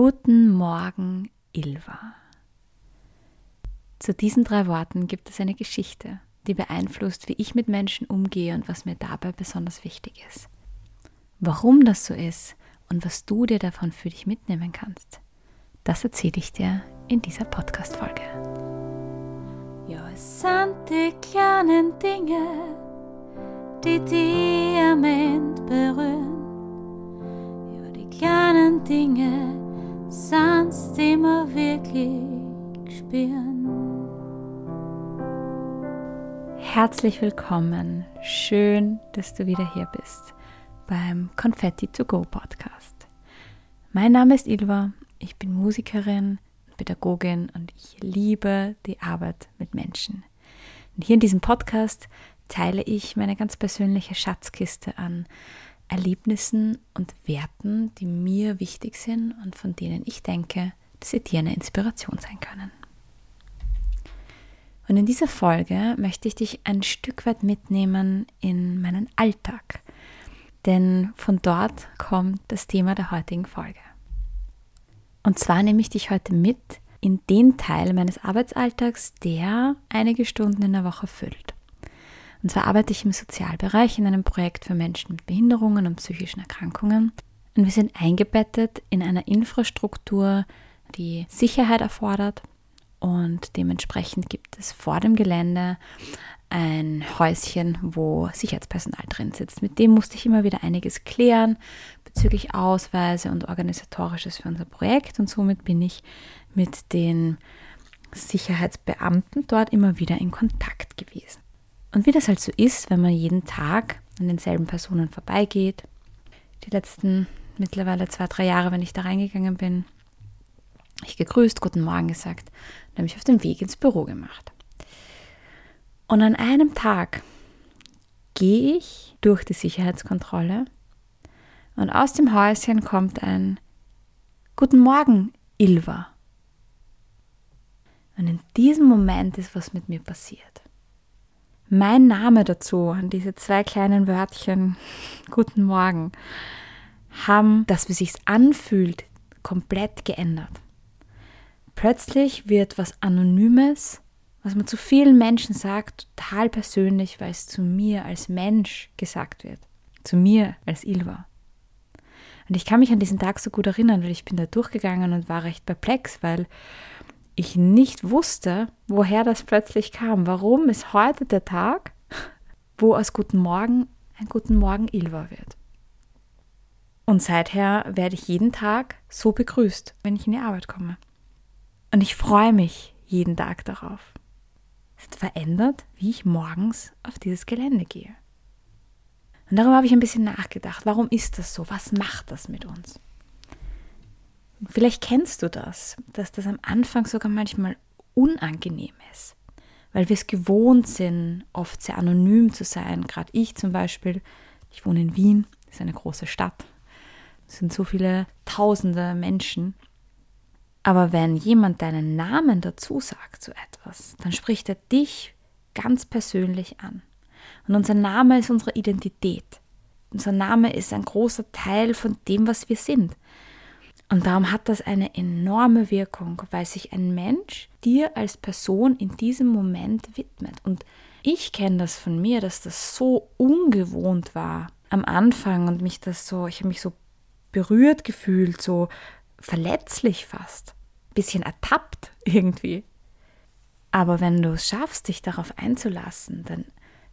Guten Morgen, Ilva. Zu diesen drei Worten gibt es eine Geschichte, die beeinflusst, wie ich mit Menschen umgehe und was mir dabei besonders wichtig ist. Warum das so ist und was du dir davon für dich mitnehmen kannst, das erzähle ich dir in dieser Podcast-Folge. Ja, es sind die kleinen Dinge, die dich am Ende berühren. Spüren. Herzlich willkommen. Schön, dass du wieder hier bist beim Confetti to Go Podcast. Mein Name ist Ilva, ich bin Musikerin, Pädagogin und ich liebe die Arbeit mit Menschen. Und hier in diesem Podcast teile ich meine ganz persönliche Schatzkiste an Erlebnissen und Werten, die mir wichtig sind und von denen ich denke, dass sie dir eine Inspiration sein können. Und in dieser Folge möchte ich dich ein Stück weit mitnehmen in meinen Alltag, denn von dort kommt das Thema der heutigen Folge. Und zwar nehme ich dich heute mit in den Teil meines Arbeitsalltags, der einige Stunden in der Woche füllt. Und zwar arbeite ich im Sozialbereich in einem Projekt für Menschen mit Behinderungen und psychischen Erkrankungen. Und wir sind eingebettet in einer Infrastruktur, die Sicherheit erfordert. Und dementsprechend gibt es vor dem Gelände ein Häuschen, wo Sicherheitspersonal drin sitzt. Mit dem musste ich immer wieder einiges klären bezüglich Ausweise und organisatorisches für unser Projekt. Und somit bin ich mit den Sicherheitsbeamten dort immer wieder in Kontakt gewesen. Und wie das halt so ist, wenn man jeden Tag an denselben Personen vorbeigeht, die letzten mittlerweile zwei, drei Jahre, wenn ich da reingegangen bin, ich gegrüßt, guten Morgen gesagt und habe mich auf den Weg ins Büro gemacht. Und an einem Tag gehe ich durch die Sicherheitskontrolle und aus dem Häuschen kommt ein Guten Morgen, Ilva. Und in diesem Moment ist was mit mir passiert mein Name dazu, an diese zwei kleinen Wörtchen, guten Morgen, haben das, wie sich's anfühlt, komplett geändert. Plötzlich wird was Anonymes, was man zu vielen Menschen sagt, total persönlich, weil es zu mir als Mensch gesagt wird. Zu mir als Ilva. Und ich kann mich an diesen Tag so gut erinnern, weil ich bin da durchgegangen und war recht perplex, weil ich nicht wusste, woher das plötzlich kam. Warum ist heute der Tag, wo aus Guten Morgen ein Guten Morgen Ilva wird? Und seither werde ich jeden Tag so begrüßt, wenn ich in die Arbeit komme. Und ich freue mich jeden Tag darauf. Es hat verändert, wie ich morgens auf dieses Gelände gehe. Und darüber habe ich ein bisschen nachgedacht. Warum ist das so? Was macht das mit uns? Vielleicht kennst du das, dass das am Anfang sogar manchmal unangenehm ist, weil wir es gewohnt sind, oft sehr anonym zu sein. Gerade ich zum Beispiel, ich wohne in Wien, das ist eine große Stadt. Es sind so viele tausende Menschen. Aber wenn jemand deinen Namen dazu sagt zu etwas, dann spricht er dich ganz persönlich an. Und unser Name ist unsere Identität. Unser Name ist ein großer Teil von dem, was wir sind. Und darum hat das eine enorme Wirkung, weil sich ein Mensch dir als Person in diesem Moment widmet. Und ich kenne das von mir, dass das so ungewohnt war am Anfang und mich das so, ich habe mich so berührt gefühlt, so verletzlich fast, bisschen ertappt irgendwie. Aber wenn du es schaffst, dich darauf einzulassen, dann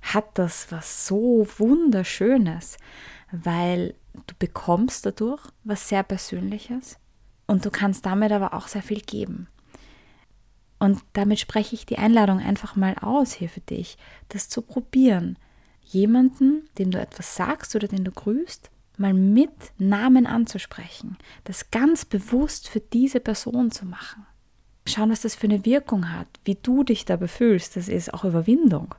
hat das was so wunderschönes, weil du bekommst dadurch was sehr Persönliches und du kannst damit aber auch sehr viel geben. Und damit spreche ich die Einladung einfach mal aus hier für dich, das zu probieren. Jemanden, dem du etwas sagst oder den du grüßt, mal mit Namen anzusprechen, das ganz bewusst für diese Person zu machen. Schauen, was das für eine Wirkung hat, wie du dich dabei fühlst, das ist auch Überwindung.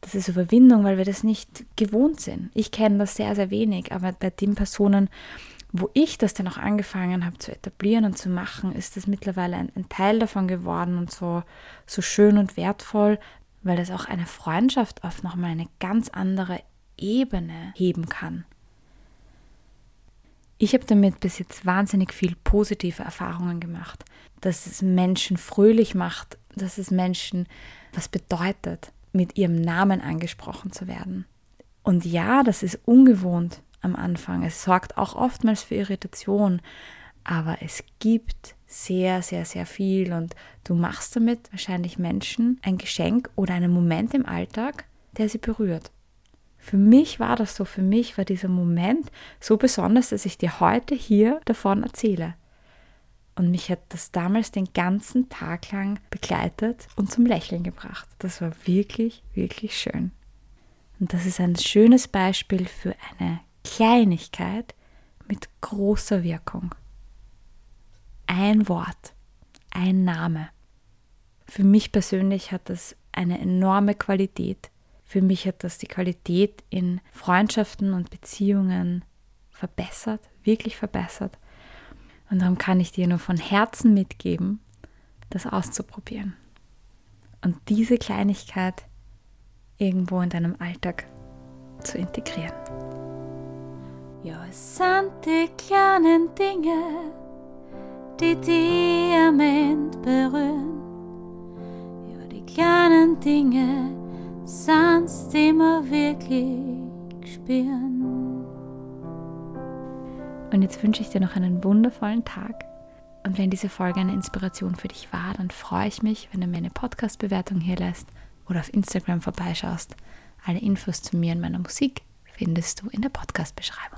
Das ist Überwindung, weil wir das nicht gewohnt sind. Ich kenne das sehr, sehr wenig, aber bei den Personen, wo ich das dann auch angefangen habe zu etablieren und zu machen, ist das mittlerweile ein, ein Teil davon geworden und so, so schön und wertvoll, weil das auch eine Freundschaft auf nochmal eine ganz andere Ebene heben kann. Ich habe damit bis jetzt wahnsinnig viel positive Erfahrungen gemacht, dass es Menschen fröhlich macht, dass es Menschen was bedeutet, mit ihrem Namen angesprochen zu werden. Und ja, das ist ungewohnt am Anfang. Es sorgt auch oftmals für Irritation, aber es gibt sehr, sehr, sehr viel und du machst damit wahrscheinlich Menschen ein Geschenk oder einen Moment im Alltag, der sie berührt. Für mich war das so, für mich war dieser Moment so besonders, dass ich dir heute hier davon erzähle. Und mich hat das damals den ganzen Tag lang begleitet und zum Lächeln gebracht. Das war wirklich, wirklich schön. Und das ist ein schönes Beispiel für eine Kleinigkeit mit großer Wirkung. Ein Wort, ein Name. Für mich persönlich hat das eine enorme Qualität. Für mich hat das die Qualität in Freundschaften und Beziehungen verbessert, wirklich verbessert. Und darum kann ich dir nur von Herzen mitgeben, das auszuprobieren. Und diese Kleinigkeit irgendwo in deinem Alltag zu integrieren. Ja, es sind die kleinen Dinge, die Diamant berühren. Ja, die kleinen Dinge die wir wirklich spüren. Und jetzt wünsche ich dir noch einen wundervollen Tag. Und wenn diese Folge eine Inspiration für dich war, dann freue ich mich, wenn du mir eine Podcast-Bewertung hier lässt oder auf Instagram vorbeischaust. Alle Infos zu mir und meiner Musik findest du in der Podcast-Beschreibung.